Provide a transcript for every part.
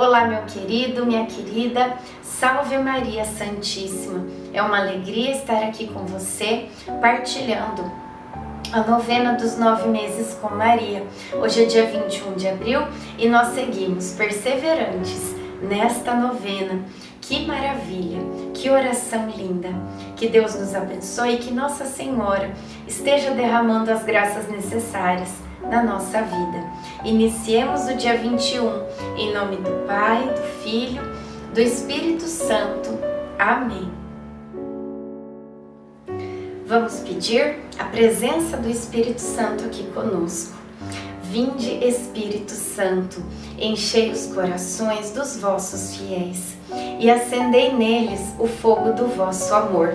Olá, meu querido, minha querida, salve Maria Santíssima. É uma alegria estar aqui com você, partilhando a novena dos nove meses com Maria. Hoje é dia 21 de abril e nós seguimos perseverantes nesta novena. Que maravilha, que oração linda. Que Deus nos abençoe e que Nossa Senhora esteja derramando as graças necessárias na nossa vida. Iniciemos o dia 21 em nome do Pai, do Filho, do Espírito Santo. Amém. Vamos pedir a presença do Espírito Santo aqui conosco. Vinde, Espírito Santo, enchei os corações dos vossos fiéis e acendei neles o fogo do vosso amor.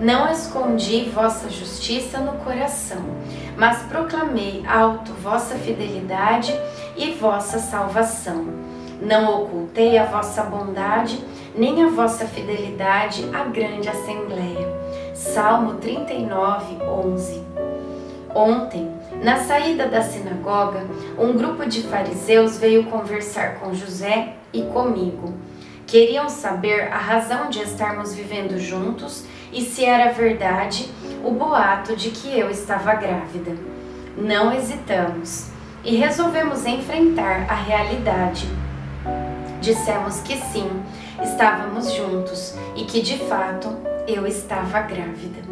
Não escondi vossa justiça no coração, mas proclamei alto vossa fidelidade e vossa salvação. Não ocultei a vossa bondade, nem a vossa fidelidade à grande assembleia. Salmo 39, 11. Ontem, na saída da sinagoga, um grupo de fariseus veio conversar com José e comigo. Queriam saber a razão de estarmos vivendo juntos e se era verdade o boato de que eu estava grávida. Não hesitamos e resolvemos enfrentar a realidade. Dissemos que sim, estávamos juntos e que de fato eu estava grávida.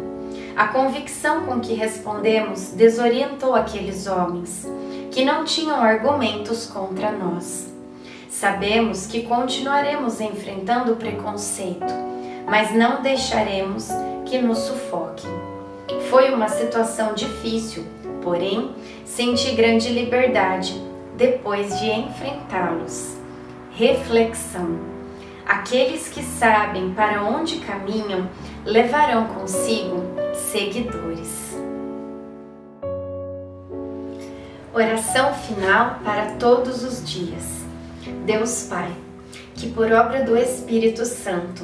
A convicção com que respondemos desorientou aqueles homens, que não tinham argumentos contra nós. Sabemos que continuaremos enfrentando o preconceito, mas não deixaremos que nos sufoque. Foi uma situação difícil, porém senti grande liberdade depois de enfrentá-los. Reflexão: Aqueles que sabem para onde caminham levarão consigo seguidores. Oração final para todos os dias. Deus Pai, que por obra do Espírito Santo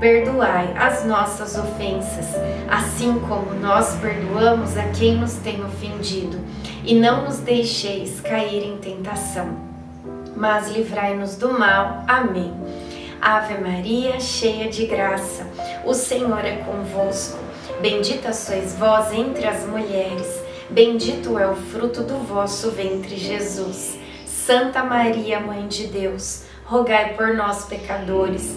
Perdoai as nossas ofensas, assim como nós perdoamos a quem nos tem ofendido, e não nos deixeis cair em tentação, mas livrai-nos do mal. Amém. Ave Maria, cheia de graça, o Senhor é convosco. Bendita sois vós entre as mulheres, bendito é o fruto do vosso ventre, Jesus. Santa Maria, Mãe de Deus, rogai por nós, pecadores,